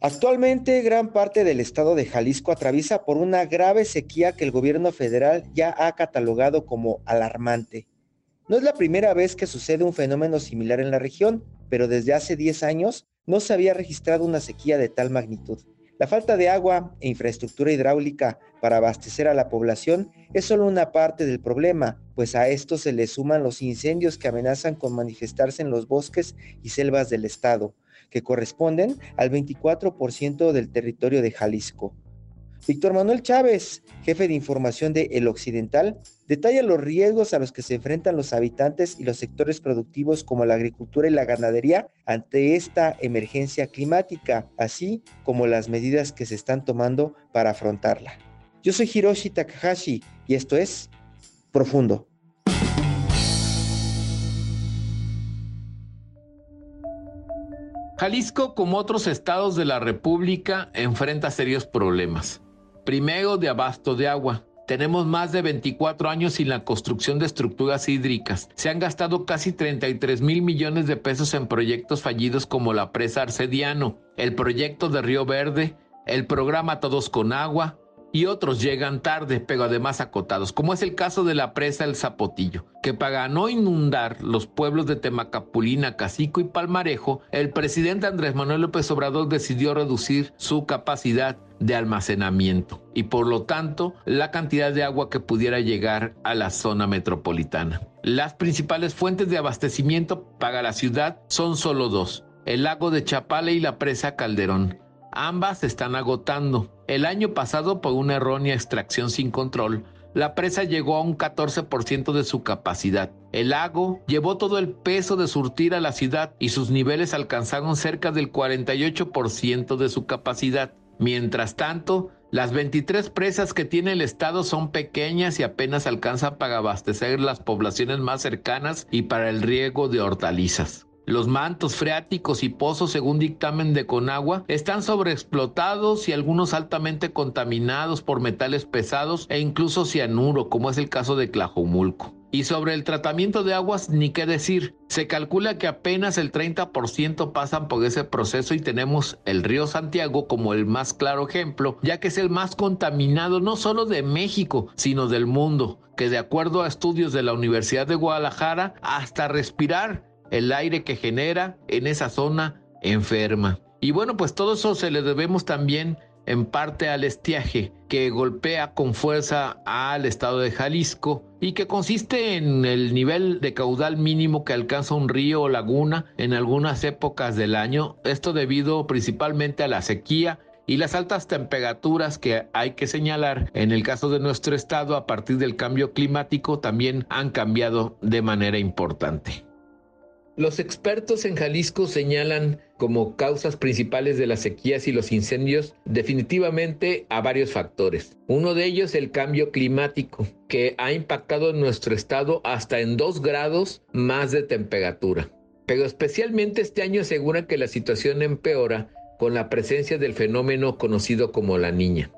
Actualmente, gran parte del estado de Jalisco atraviesa por una grave sequía que el gobierno federal ya ha catalogado como alarmante. No es la primera vez que sucede un fenómeno similar en la región, pero desde hace 10 años no se había registrado una sequía de tal magnitud. La falta de agua e infraestructura hidráulica para abastecer a la población es solo una parte del problema, pues a esto se le suman los incendios que amenazan con manifestarse en los bosques y selvas del estado, que corresponden al 24% del territorio de Jalisco. Víctor Manuel Chávez, jefe de información de El Occidental, detalla los riesgos a los que se enfrentan los habitantes y los sectores productivos como la agricultura y la ganadería ante esta emergencia climática, así como las medidas que se están tomando para afrontarla. Yo soy Hiroshi Takahashi y esto es Profundo. Jalisco, como otros estados de la República, enfrenta serios problemas. Primero, de abasto de agua. Tenemos más de 24 años sin la construcción de estructuras hídricas. Se han gastado casi 33 mil millones de pesos en proyectos fallidos como la presa Arcediano, el proyecto de Río Verde, el programa Todos con Agua, y otros llegan tarde, pero además acotados, como es el caso de la presa El Zapotillo, que para no inundar los pueblos de Temacapulina, Cacico y Palmarejo, el presidente Andrés Manuel López Obrador decidió reducir su capacidad de almacenamiento y por lo tanto la cantidad de agua que pudiera llegar a la zona metropolitana. Las principales fuentes de abastecimiento para la ciudad son solo dos, el lago de Chapala y la presa Calderón. Ambas se están agotando. El año pasado, por una errónea extracción sin control, la presa llegó a un 14% de su capacidad. El lago llevó todo el peso de surtir a la ciudad y sus niveles alcanzaron cerca del 48% de su capacidad. Mientras tanto, las 23 presas que tiene el estado son pequeñas y apenas alcanzan para abastecer las poblaciones más cercanas y para el riego de hortalizas. Los mantos freáticos y pozos, según dictamen de Conagua, están sobreexplotados y algunos altamente contaminados por metales pesados e incluso cianuro, como es el caso de Tlajomulco. Y sobre el tratamiento de aguas, ni qué decir. Se calcula que apenas el 30% pasan por ese proceso y tenemos el río Santiago como el más claro ejemplo, ya que es el más contaminado no solo de México, sino del mundo, que de acuerdo a estudios de la Universidad de Guadalajara, hasta respirar el aire que genera en esa zona enferma. Y bueno, pues todo eso se le debemos también en parte al estiaje que golpea con fuerza al estado de Jalisco y que consiste en el nivel de caudal mínimo que alcanza un río o laguna en algunas épocas del año, esto debido principalmente a la sequía y las altas temperaturas que hay que señalar en el caso de nuestro estado a partir del cambio climático también han cambiado de manera importante. Los expertos en Jalisco señalan como causas principales de las sequías y los incendios definitivamente a varios factores. Uno de ellos el cambio climático, que ha impactado en nuestro estado hasta en dos grados más de temperatura. Pero especialmente este año asegura que la situación empeora con la presencia del fenómeno conocido como la niña.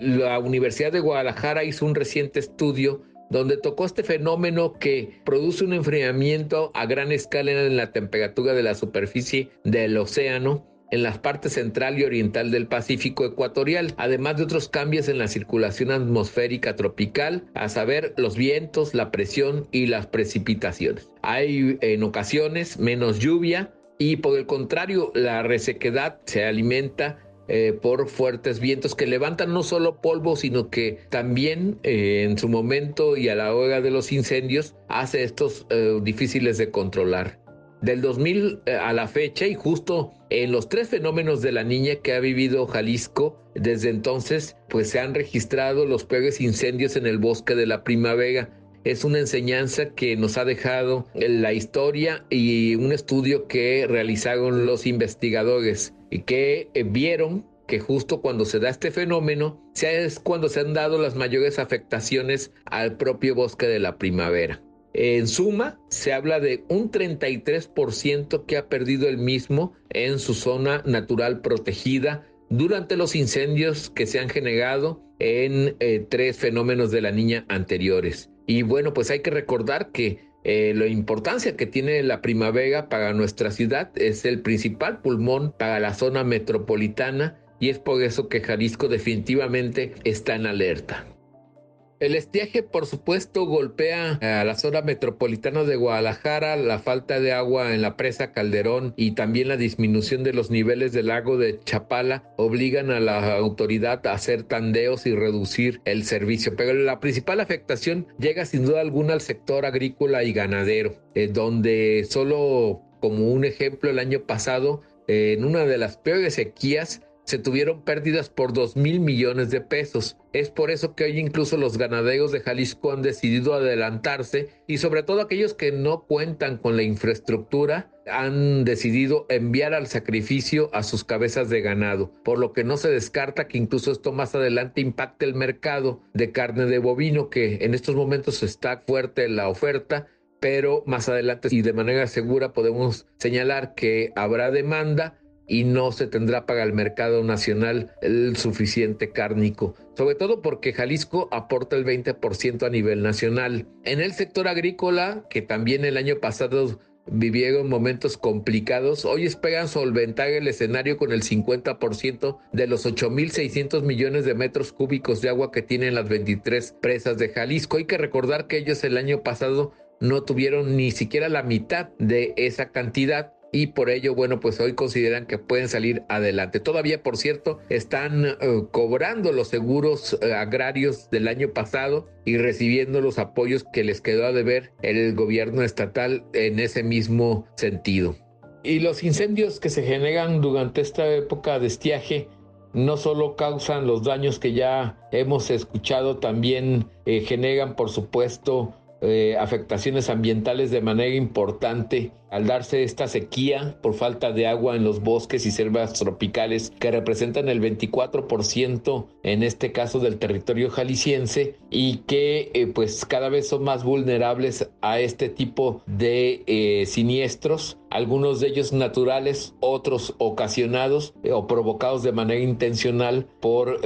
La Universidad de Guadalajara hizo un reciente estudio donde tocó este fenómeno que produce un enfriamiento a gran escala en la temperatura de la superficie del océano en las partes central y oriental del Pacífico ecuatorial, además de otros cambios en la circulación atmosférica tropical, a saber los vientos, la presión y las precipitaciones. Hay en ocasiones menos lluvia y por el contrario la resequedad se alimenta eh, por fuertes vientos que levantan no solo polvo, sino que también eh, en su momento y a la hora de los incendios hace estos eh, difíciles de controlar. Del 2000 a la fecha y justo en los tres fenómenos de la niña que ha vivido Jalisco, desde entonces pues se han registrado los peores incendios en el bosque de la primavera es una enseñanza que nos ha dejado la historia y un estudio que realizaron los investigadores y que eh, vieron que justo cuando se da este fenómeno, es cuando se han dado las mayores afectaciones al propio bosque de la primavera. En suma, se habla de un 33% que ha perdido el mismo en su zona natural protegida durante los incendios que se han generado en eh, tres fenómenos de la niña anteriores. Y bueno, pues hay que recordar que eh, la importancia que tiene la primavera para nuestra ciudad es el principal pulmón para la zona metropolitana y es por eso que Jalisco definitivamente está en alerta. El estiaje, por supuesto, golpea a la zona metropolitana de Guadalajara, la falta de agua en la presa Calderón y también la disminución de los niveles del lago de Chapala obligan a la autoridad a hacer tandeos y reducir el servicio. Pero la principal afectación llega sin duda alguna al sector agrícola y ganadero, eh, donde solo como un ejemplo el año pasado, eh, en una de las peores sequías, se tuvieron pérdidas por 2 mil millones de pesos. Es por eso que hoy incluso los ganaderos de Jalisco han decidido adelantarse y sobre todo aquellos que no cuentan con la infraestructura han decidido enviar al sacrificio a sus cabezas de ganado, por lo que no se descarta que incluso esto más adelante impacte el mercado de carne de bovino que en estos momentos está fuerte la oferta pero más adelante y de manera segura podemos señalar que habrá demanda y no se tendrá para el mercado nacional el suficiente cárnico, sobre todo porque Jalisco aporta el 20% a nivel nacional. En el sector agrícola, que también el año pasado vivieron momentos complicados, hoy esperan solventar el escenario con el 50% de los 8.600 millones de metros cúbicos de agua que tienen las 23 presas de Jalisco. Hay que recordar que ellos el año pasado no tuvieron ni siquiera la mitad de esa cantidad y por ello, bueno, pues hoy consideran que pueden salir adelante. Todavía, por cierto, están eh, cobrando los seguros eh, agrarios del año pasado y recibiendo los apoyos que les quedó a deber el gobierno estatal en ese mismo sentido. Y los incendios que se generan durante esta época de estiaje no solo causan los daños que ya hemos escuchado, también eh, generan, por supuesto, afectaciones ambientales de manera importante al darse esta sequía por falta de agua en los bosques y selvas tropicales que representan el 24% en este caso del territorio jalisciense y que eh, pues cada vez son más vulnerables a este tipo de eh, siniestros, algunos de ellos naturales, otros ocasionados eh, o provocados de manera intencional por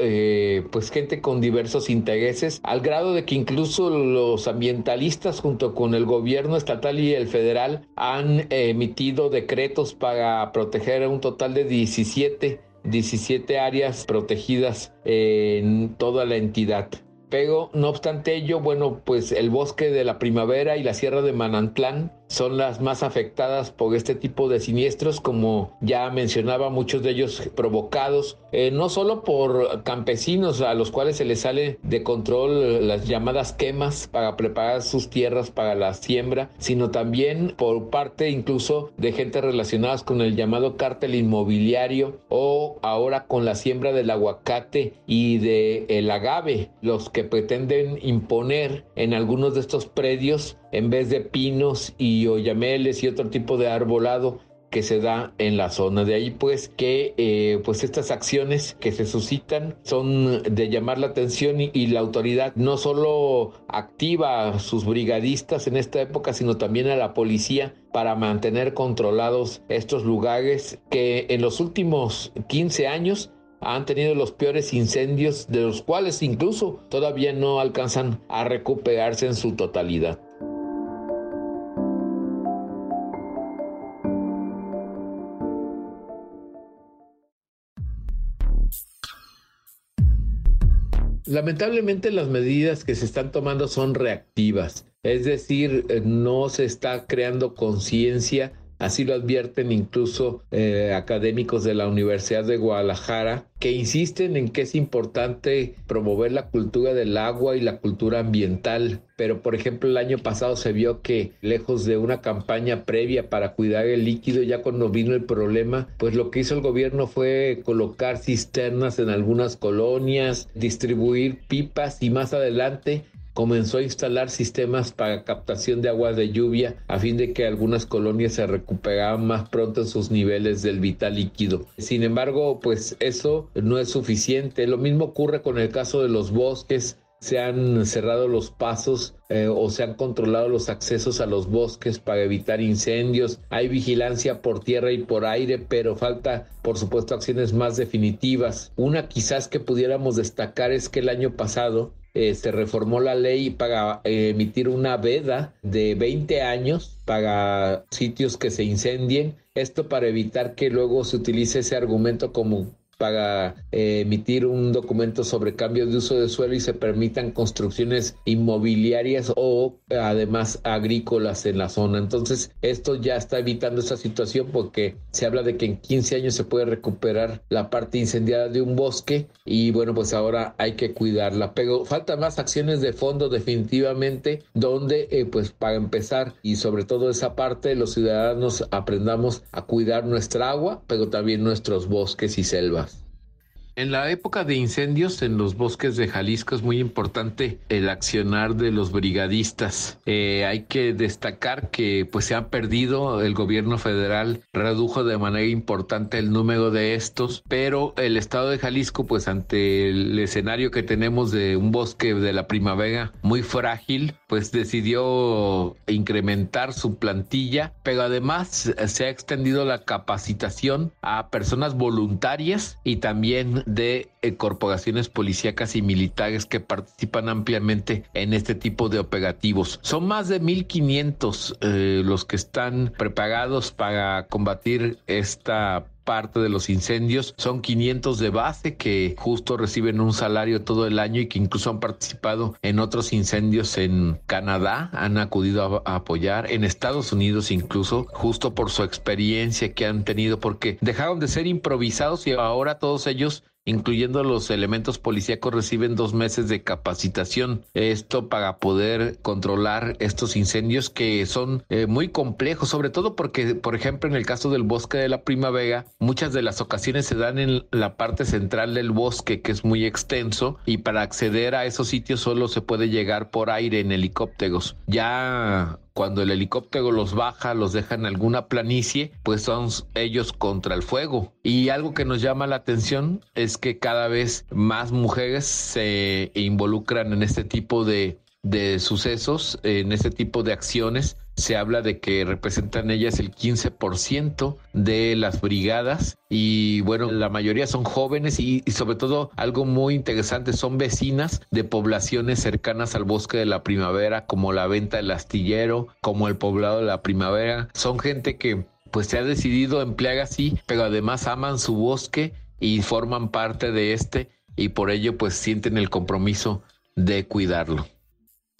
pues gente con diversos intereses, al grado de que incluso los ambientalistas junto con el gobierno estatal y el federal han emitido decretos para proteger un total de 17, 17 áreas protegidas en toda la entidad. Pero no obstante ello, bueno, pues el bosque de la primavera y la sierra de Manantlán son las más afectadas por este tipo de siniestros, como ya mencionaba, muchos de ellos provocados eh, no solo por campesinos a los cuales se les sale de control las llamadas quemas para preparar sus tierras para la siembra, sino también por parte incluso de gente relacionadas con el llamado cártel inmobiliario o ahora con la siembra del aguacate y del el agave, los que pretenden imponer en algunos de estos predios en vez de pinos y oyameles y otro tipo de arbolado que se da en la zona. De ahí pues que eh, pues estas acciones que se suscitan son de llamar la atención y, y, la autoridad no solo activa a sus brigadistas en esta época, sino también a la policía para mantener controlados estos lugares que en los últimos 15 años han tenido los peores incendios de los cuales incluso todavía no alcanzan a recuperarse en su totalidad. Lamentablemente las medidas que se están tomando son reactivas, es decir, eh, no se está creando conciencia Así lo advierten incluso eh, académicos de la Universidad de Guadalajara, que insisten en que es importante promover la cultura del agua y la cultura ambiental. Pero, por ejemplo, el año pasado se vio que, lejos de una campaña previa para cuidar el líquido, ya cuando vino el problema, pues lo que hizo el gobierno fue colocar cisternas en algunas colonias, distribuir pipas y más adelante comenzó a instalar sistemas para captación de agua de lluvia a fin de que algunas colonias se recuperaran más pronto en sus niveles del vital líquido. Sin embargo, pues eso no es suficiente. Lo mismo ocurre con el caso de los bosques se han cerrado los pasos eh, o se han controlado los accesos a los bosques para evitar incendios. Hay vigilancia por tierra y por aire, pero falta, por supuesto, acciones más definitivas. Una quizás que pudiéramos destacar es que el año pasado eh, se reformó la ley para eh, emitir una veda de 20 años para sitios que se incendien. Esto para evitar que luego se utilice ese argumento como para eh, emitir un documento sobre cambios de uso de suelo y se permitan construcciones inmobiliarias o además agrícolas en la zona. Entonces, esto ya está evitando esa situación porque se habla de que en 15 años se puede recuperar la parte incendiada de un bosque y bueno, pues ahora hay que cuidarla. Pero faltan más acciones de fondo definitivamente donde eh, pues para empezar y sobre todo esa parte los ciudadanos aprendamos a cuidar nuestra agua, pero también nuestros bosques y selvas. En la época de incendios en los bosques de Jalisco es muy importante el accionar de los brigadistas. Eh, hay que destacar que pues se ha perdido, el gobierno federal redujo de manera importante el número de estos, pero el estado de Jalisco pues ante el escenario que tenemos de un bosque de la primavera muy frágil, pues decidió incrementar su plantilla, pero además se ha extendido la capacitación a personas voluntarias y también de eh, corporaciones policíacas y militares que participan ampliamente en este tipo de operativos. Son más de 1.500 eh, los que están preparados para combatir esta parte de los incendios. Son 500 de base que justo reciben un salario todo el año y que incluso han participado en otros incendios en Canadá, han acudido a, apoyar, en Estados Unidos incluso, justo por su experiencia que han tenido, porque dejaron de ser improvisados y ahora todos ellos incluyendo los elementos policíacos, reciben dos meses de capacitación. Esto para poder controlar estos incendios que son eh, muy complejos, sobre todo porque, por ejemplo, en el caso del bosque de la primavera, muchas de las ocasiones se dan en la parte central del bosque, que es muy extenso, y para acceder a esos sitios solo se puede llegar por aire en helicópteros. Ya cuando el helicóptero los baja, los deja en alguna planicie, pues son ellos contra el fuego. Y algo que nos llama la atención es que cada vez más mujeres se involucran en este tipo de, de sucesos, en este tipo de acciones se habla de que representan ellas el 15% de las brigadas y bueno, la mayoría son jóvenes y, sobre todo algo muy interesante, son vecinas de poblaciones cercanas al bosque de la primavera como la venta del astillero, como el poblado de la primavera. Son gente que pues se ha decidido emplear así, pero además aman su bosque y forman parte de este y por ello pues sienten el compromiso de cuidarlo.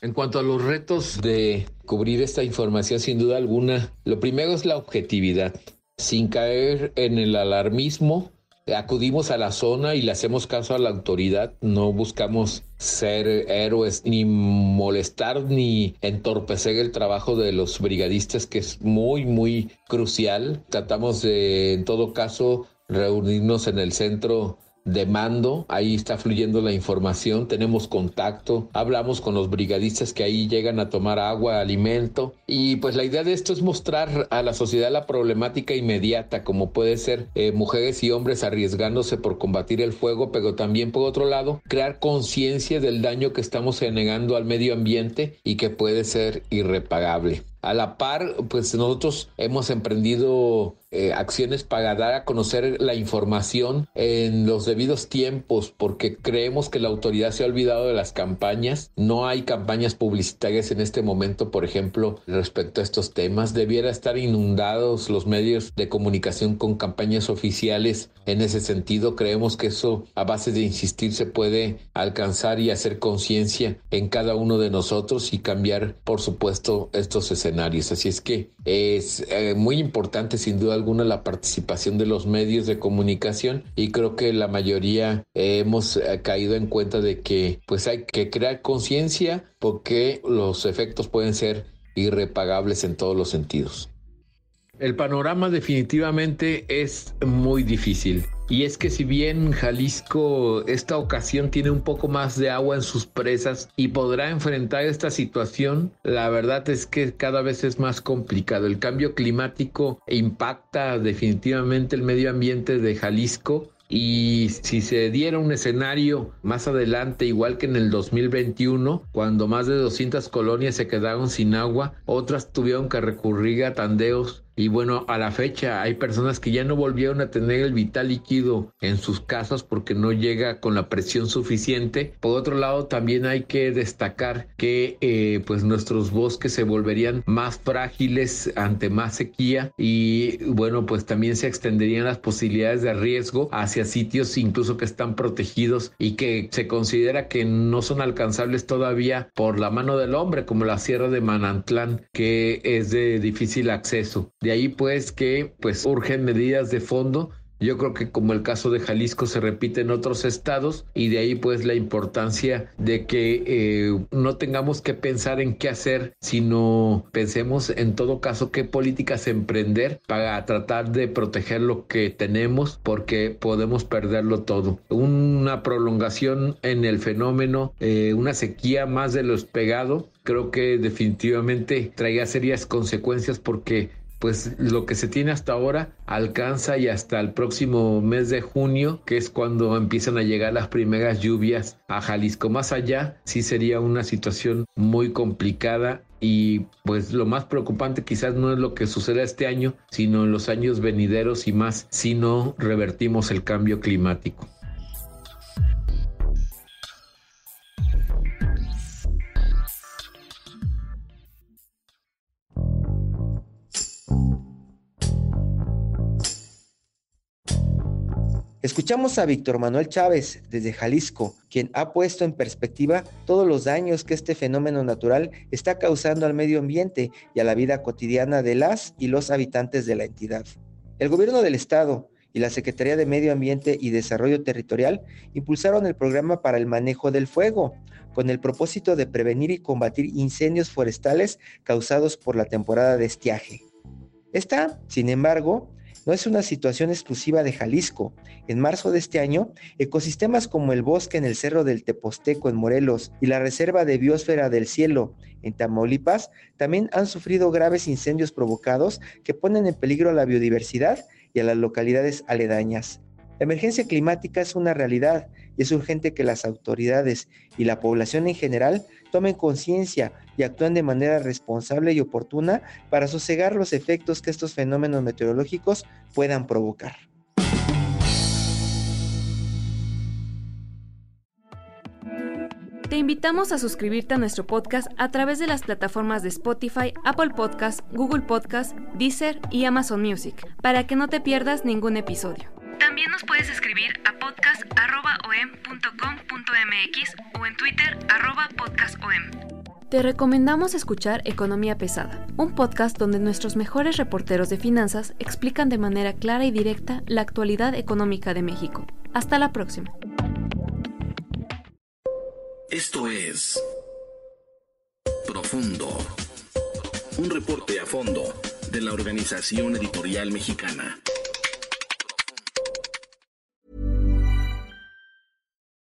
En cuanto a los retos de cubrir esta información, sin duda alguna, lo primero es la objetividad. Sin caer en el alarmismo, acudimos a la zona y le hacemos caso a la autoridad. No buscamos ser héroes, ni molestar, ni entorpecer el trabajo de los brigadistas, que es muy, muy crucial. Tratamos de, en todo caso, reunirnos en el centro de mando, ahí está fluyendo la información, tenemos contacto, hablamos con los brigadistas que ahí llegan a tomar agua, alimento y pues la idea de esto es mostrar a la sociedad la problemática inmediata como puede ser eh, mujeres y hombres arriesgándose por combatir el fuego, pero también por otro lado crear conciencia del daño que estamos generando al medio ambiente y que puede ser irreparable. A la par, pues nosotros hemos emprendido eh, acciones para dar a conocer la información en los debidos tiempos, porque creemos que la autoridad se ha olvidado de las campañas. No hay campañas publicitarias en este momento, por ejemplo, respecto a estos temas. Debiera estar inundados los medios de comunicación con campañas oficiales en ese sentido. Creemos que eso, a base de insistir, se puede alcanzar y hacer conciencia en cada uno de nosotros y cambiar, por supuesto, estos escenarios Así es que es eh, muy importante sin duda alguna la participación de los medios de comunicación y creo que la mayoría hemos eh, caído en cuenta de que pues hay que crear conciencia porque los efectos pueden ser irrepagables en todos los sentidos. El panorama definitivamente es muy difícil. Y es que si bien Jalisco esta ocasión tiene un poco más de agua en sus presas y podrá enfrentar esta situación, la verdad es que cada vez es más complicado. El cambio climático impacta definitivamente el medio ambiente de Jalisco y si se diera un escenario más adelante, igual que en el 2021, cuando más de 200 colonias se quedaron sin agua, otras tuvieron que recurrir a tandeos y bueno, a la fecha hay personas que ya no volvieron a tener el vital líquido en sus casas porque no llega con la presión suficiente. Por otro lado, también hay que destacar que eh, pues nuestros bosques se volverían más frágiles ante más sequía y bueno, pues también se extenderían las posibilidades de riesgo hacia sitios incluso que están protegidos y que se considera que no son alcanzables todavía por la mano del hombre, como la Sierra de Manantlán, que es de difícil acceso. Ahí pues que pues urgen medidas de fondo yo creo que como el caso de Jalisco se repite en otros estados y de ahí pues la importancia de que eh, no tengamos que pensar en qué hacer, sino pensemos en todo caso qué políticas emprender para tratar de proteger lo que tenemos porque podemos perderlo todo. Una prolongación en el fenómeno, eh, una sequía más de lo esperado, creo que definitivamente traía serias consecuencias porque pues lo que se tiene hasta ahora alcanza y hasta el próximo mes de junio, que es cuando empiezan a llegar las primeras lluvias a Jalisco. Más allá, sí sería una situación muy complicada y pues lo más preocupante quizás no es lo que suceda este año, sino en los años venideros y más si no revertimos el cambio climático. Escuchamos a Víctor Manuel Chávez desde Jalisco, quien ha puesto en perspectiva todos los daños que este fenómeno natural está causando al medio ambiente y a la vida cotidiana de las y los habitantes de la entidad. El gobierno del estado y la Secretaría de Medio Ambiente y Desarrollo Territorial impulsaron el programa para el manejo del fuego, con el propósito de prevenir y combatir incendios forestales causados por la temporada de estiaje. Esta, sin embargo, no es una situación exclusiva de Jalisco. En marzo de este año, ecosistemas como el bosque en el Cerro del Teposteco en Morelos y la Reserva de Biosfera del Cielo en Tamaulipas también han sufrido graves incendios provocados que ponen en peligro a la biodiversidad y a las localidades aledañas. La emergencia climática es una realidad y es urgente que las autoridades y la población en general tomen conciencia y actúen de manera responsable y oportuna para sosegar los efectos que estos fenómenos meteorológicos puedan provocar. Te invitamos a suscribirte a nuestro podcast a través de las plataformas de Spotify, Apple Podcast, Google Podcast, Deezer y Amazon Music, para que no te pierdas ningún episodio. También nos puedes escribir a podcast.om.com.mx o en Twitter podcastom. Te recomendamos escuchar Economía Pesada, un podcast donde nuestros mejores reporteros de finanzas explican de manera clara y directa la actualidad económica de México. Hasta la próxima. Esto es Profundo, un reporte a fondo de la Organización Editorial Mexicana.